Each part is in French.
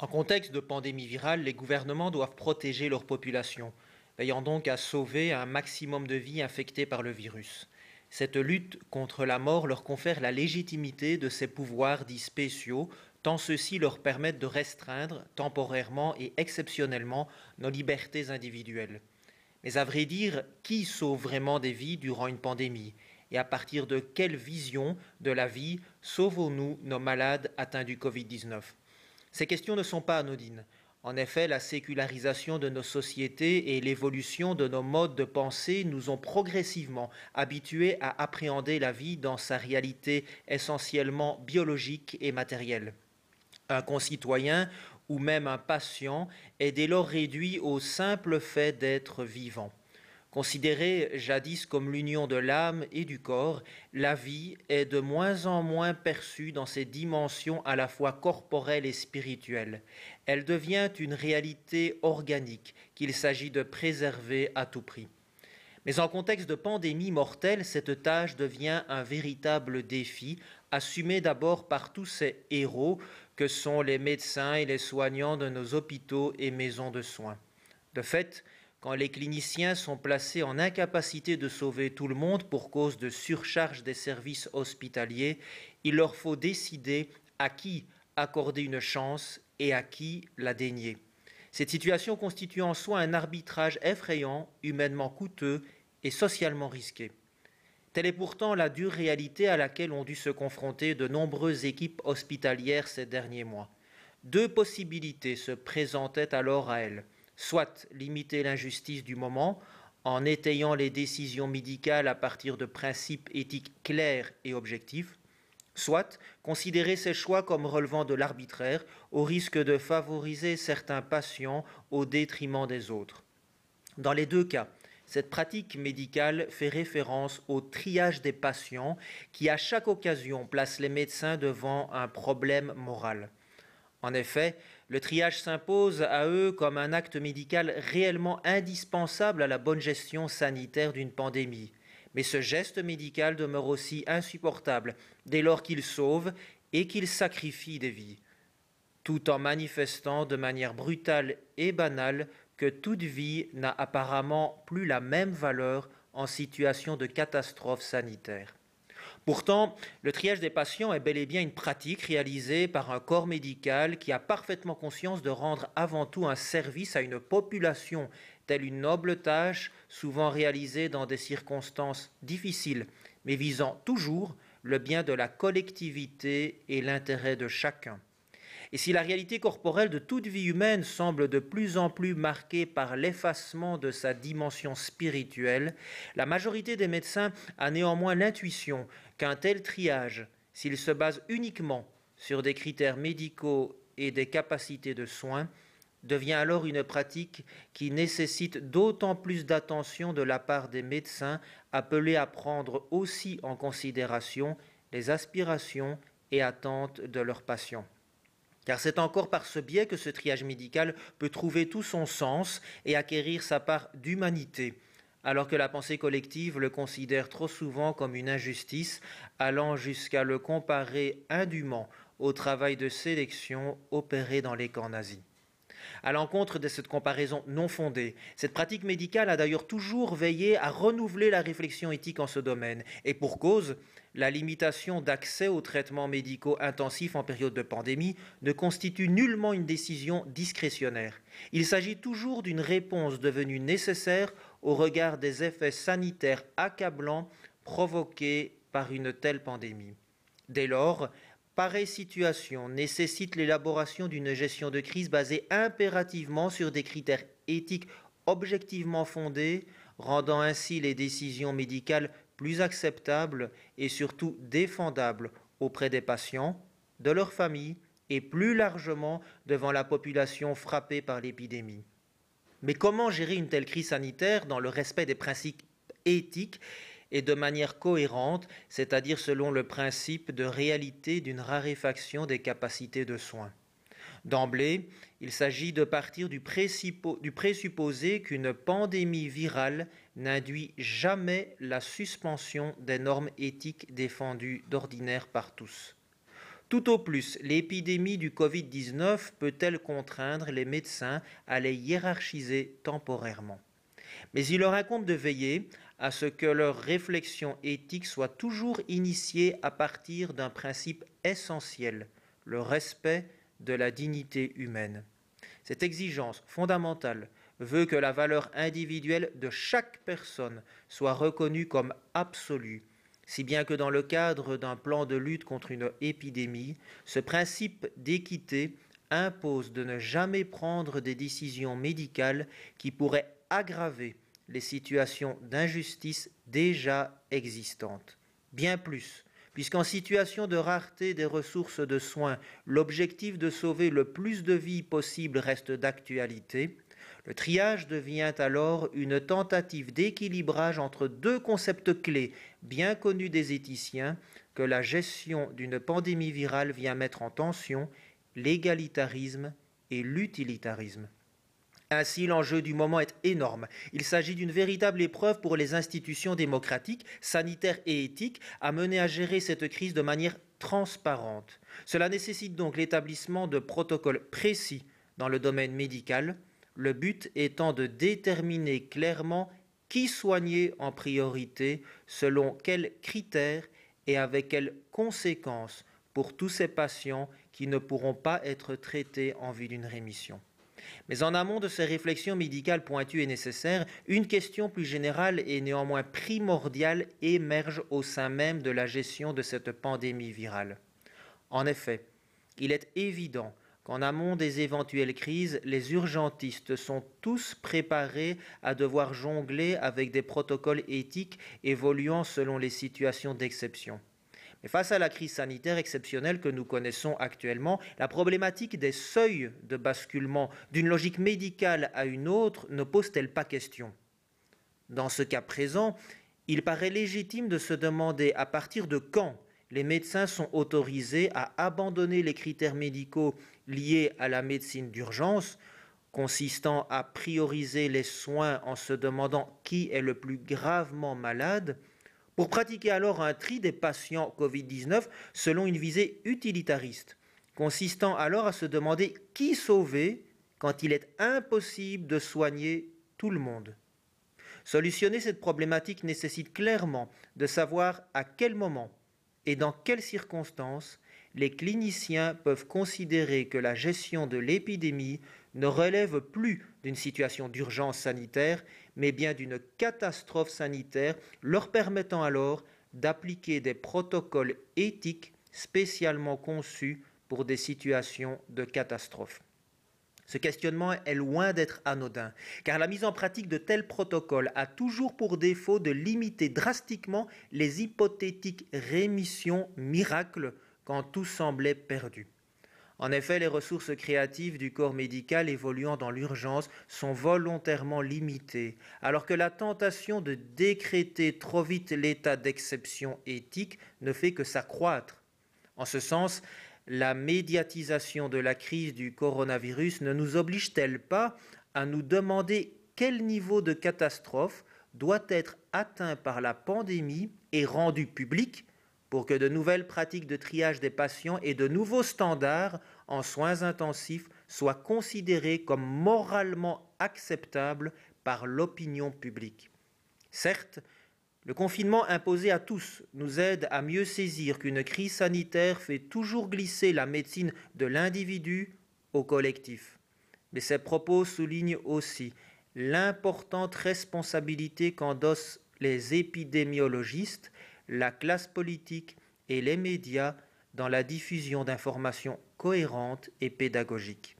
En contexte de pandémie virale, les gouvernements doivent protéger leur population, veillant donc à sauver un maximum de vies infectées par le virus. Cette lutte contre la mort leur confère la légitimité de ces pouvoirs dits spéciaux, tant ceux-ci leur permettent de restreindre temporairement et exceptionnellement nos libertés individuelles. Mais à vrai dire, qui sauve vraiment des vies durant une pandémie? Et à partir de quelle vision de la vie sauvons-nous nos malades atteints du Covid-19 Ces questions ne sont pas anodines. En effet, la sécularisation de nos sociétés et l'évolution de nos modes de pensée nous ont progressivement habitués à appréhender la vie dans sa réalité essentiellement biologique et matérielle. Un concitoyen ou même un patient est dès lors réduit au simple fait d'être vivant. Considérée jadis comme l'union de l'âme et du corps, la vie est de moins en moins perçue dans ses dimensions à la fois corporelles et spirituelles. Elle devient une réalité organique qu'il s'agit de préserver à tout prix. Mais en contexte de pandémie mortelle, cette tâche devient un véritable défi, assumé d'abord par tous ces héros que sont les médecins et les soignants de nos hôpitaux et maisons de soins. De fait, quand les cliniciens sont placés en incapacité de sauver tout le monde pour cause de surcharge des services hospitaliers, il leur faut décider à qui accorder une chance et à qui la dénier. Cette situation constitue en soi un arbitrage effrayant, humainement coûteux et socialement risqué. Telle est pourtant la dure réalité à laquelle ont dû se confronter de nombreuses équipes hospitalières ces derniers mois. Deux possibilités se présentaient alors à elles soit limiter l'injustice du moment en étayant les décisions médicales à partir de principes éthiques clairs et objectifs, soit considérer ces choix comme relevant de l'arbitraire au risque de favoriser certains patients au détriment des autres. Dans les deux cas, cette pratique médicale fait référence au triage des patients qui, à chaque occasion, place les médecins devant un problème moral. En effet, le triage s'impose à eux comme un acte médical réellement indispensable à la bonne gestion sanitaire d'une pandémie. Mais ce geste médical demeure aussi insupportable dès lors qu'il sauve et qu'il sacrifie des vies, tout en manifestant de manière brutale et banale que toute vie n'a apparemment plus la même valeur en situation de catastrophe sanitaire. Pourtant, le triage des patients est bel et bien une pratique réalisée par un corps médical qui a parfaitement conscience de rendre avant tout un service à une population, telle une noble tâche, souvent réalisée dans des circonstances difficiles, mais visant toujours le bien de la collectivité et l'intérêt de chacun. Et si la réalité corporelle de toute vie humaine semble de plus en plus marquée par l'effacement de sa dimension spirituelle, la majorité des médecins a néanmoins l'intuition qu'un tel triage, s'il se base uniquement sur des critères médicaux et des capacités de soins, devient alors une pratique qui nécessite d'autant plus d'attention de la part des médecins appelés à prendre aussi en considération les aspirations et attentes de leurs patients. Car c'est encore par ce biais que ce triage médical peut trouver tout son sens et acquérir sa part d'humanité, alors que la pensée collective le considère trop souvent comme une injustice, allant jusqu'à le comparer indûment au travail de sélection opéré dans les camps nazis. À l'encontre de cette comparaison non fondée, cette pratique médicale a d'ailleurs toujours veillé à renouveler la réflexion éthique en ce domaine, et pour cause, la limitation d'accès aux traitements médicaux intensifs en période de pandémie ne constitue nullement une décision discrétionnaire. Il s'agit toujours d'une réponse devenue nécessaire au regard des effets sanitaires accablants provoqués par une telle pandémie. Dès lors, pareille situation nécessite l'élaboration d'une gestion de crise basée impérativement sur des critères éthiques objectivement fondés, rendant ainsi les décisions médicales plus acceptables et surtout défendables auprès des patients, de leurs familles et plus largement devant la population frappée par l'épidémie. Mais comment gérer une telle crise sanitaire dans le respect des principes éthiques et de manière cohérente, c'est-à-dire selon le principe de réalité d'une raréfaction des capacités de soins. D'emblée, il s'agit de partir du, présupposé qu'une pandémie virale n'induit jamais la suspension des normes éthiques défendues d'ordinaire par tous. Tout au plus, l'épidémie du Covid-19 peut-elle contraindre les médecins à les hiérarchiser temporairement? Mais il leur incombe de veiller à ce que leur réflexion éthique soit toujours initiée à partir d'un principe essentiel, le respect de la dignité humaine. Cette exigence fondamentale veut que la valeur individuelle de chaque personne soit reconnue comme absolue, si bien que dans le cadre d'un plan de lutte contre une épidémie, ce principe d'équité impose de ne jamais prendre des décisions médicales qui pourraient aggraver les situations d'injustice déjà existantes. Bien plus, puisqu'en situation de rareté des ressources de soins, l'objectif de sauver le plus de vies possible reste d'actualité, le triage devient alors une tentative d'équilibrage entre deux concepts clés bien connus des éthiciens que la gestion d'une pandémie virale vient mettre en tension, l'égalitarisme et l'utilitarisme. Ainsi, l'enjeu du moment est énorme. Il s'agit d'une véritable épreuve pour les institutions démocratiques, sanitaires et éthiques à mener à gérer cette crise de manière transparente. Cela nécessite donc l'établissement de protocoles précis dans le domaine médical, le but étant de déterminer clairement qui soigner en priorité, selon quels critères et avec quelles conséquences pour tous ces patients qui ne pourront pas être traités en vue d'une rémission. Mais en amont de ces réflexions médicales pointues et nécessaires, une question plus générale et néanmoins primordiale émerge au sein même de la gestion de cette pandémie virale. En effet, il est évident qu'en amont des éventuelles crises, les urgentistes sont tous préparés à devoir jongler avec des protocoles éthiques évoluant selon les situations d'exception. Face à la crise sanitaire exceptionnelle que nous connaissons actuellement, la problématique des seuils de basculement d'une logique médicale à une autre ne pose-t-elle pas question? Dans ce cas présent, il paraît légitime de se demander à partir de quand les médecins sont autorisés à abandonner les critères médicaux liés à la médecine d'urgence, consistant à prioriser les soins en se demandant qui est le plus gravement malade, pour pratiquer alors un tri des patients Covid-19 selon une visée utilitariste, consistant alors à se demander qui sauver quand il est impossible de soigner tout le monde. Solutionner cette problématique nécessite clairement de savoir à quel moment et dans quelles circonstances les cliniciens peuvent considérer que la gestion de l'épidémie ne relève plus d'une situation d'urgence sanitaire, mais bien d'une catastrophe sanitaire, leur permettant alors d'appliquer des protocoles éthiques spécialement conçus pour des situations de catastrophe. Ce questionnement est loin d'être anodin, car la mise en pratique de tels protocoles a toujours pour défaut de limiter drastiquement les hypothétiques rémissions miracles quand tout semblait perdu. En effet, les ressources créatives du corps médical évoluant dans l'urgence sont volontairement limitées, alors que la tentation de décréter trop vite l'état d'exception éthique ne fait que s'accroître. En ce sens, la médiatisation de la crise du coronavirus ne nous oblige-t-elle pas à nous demander quel niveau de catastrophe doit être atteint par la pandémie et rendu public pour que de nouvelles pratiques de triage des patients et de nouveaux standards en soins intensifs soient considérés comme moralement acceptables par l'opinion publique. Certes, le confinement imposé à tous nous aide à mieux saisir qu'une crise sanitaire fait toujours glisser la médecine de l'individu au collectif. Mais ces propos soulignent aussi l'importante responsabilité qu'endossent les épidémiologistes la classe politique et les médias dans la diffusion d'informations cohérentes et pédagogiques.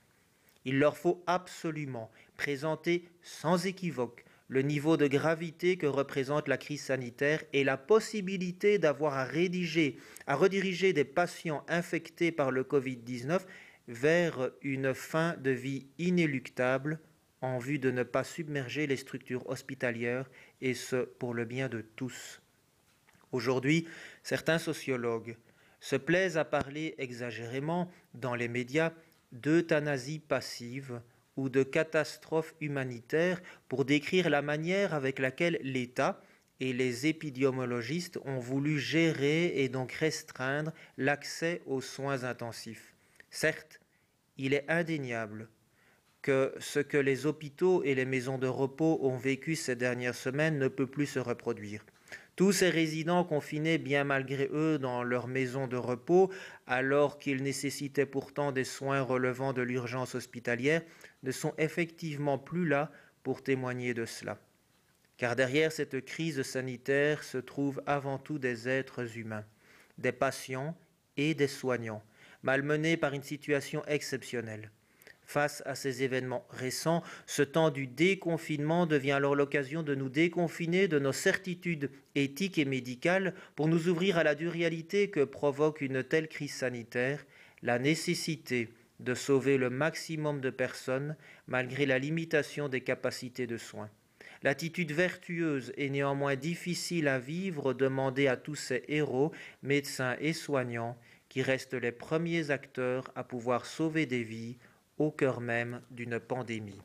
Il leur faut absolument présenter sans équivoque le niveau de gravité que représente la crise sanitaire et la possibilité d'avoir à rédiger, à rediriger des patients infectés par le Covid-19 vers une fin de vie inéluctable en vue de ne pas submerger les structures hospitalières et ce pour le bien de tous. Aujourd'hui, certains sociologues se plaisent à parler exagérément dans les médias d'euthanasie passive ou de catastrophe humanitaire pour décrire la manière avec laquelle l'État et les épidémiologistes ont voulu gérer et donc restreindre l'accès aux soins intensifs. Certes, il est indéniable que ce que les hôpitaux et les maisons de repos ont vécu ces dernières semaines ne peut plus se reproduire. Tous ces résidents confinés bien malgré eux dans leur maison de repos, alors qu'ils nécessitaient pourtant des soins relevant de l'urgence hospitalière, ne sont effectivement plus là pour témoigner de cela. Car derrière cette crise sanitaire se trouvent avant tout des êtres humains, des patients et des soignants, malmenés par une situation exceptionnelle. Face à ces événements récents, ce temps du déconfinement devient alors l'occasion de nous déconfiner de nos certitudes éthiques et médicales pour nous ouvrir à la dure réalité que provoque une telle crise sanitaire, la nécessité de sauver le maximum de personnes malgré la limitation des capacités de soins. L'attitude vertueuse et néanmoins difficile à vivre demandée à tous ces héros, médecins et soignants, qui restent les premiers acteurs à pouvoir sauver des vies au cœur même d'une pandémie.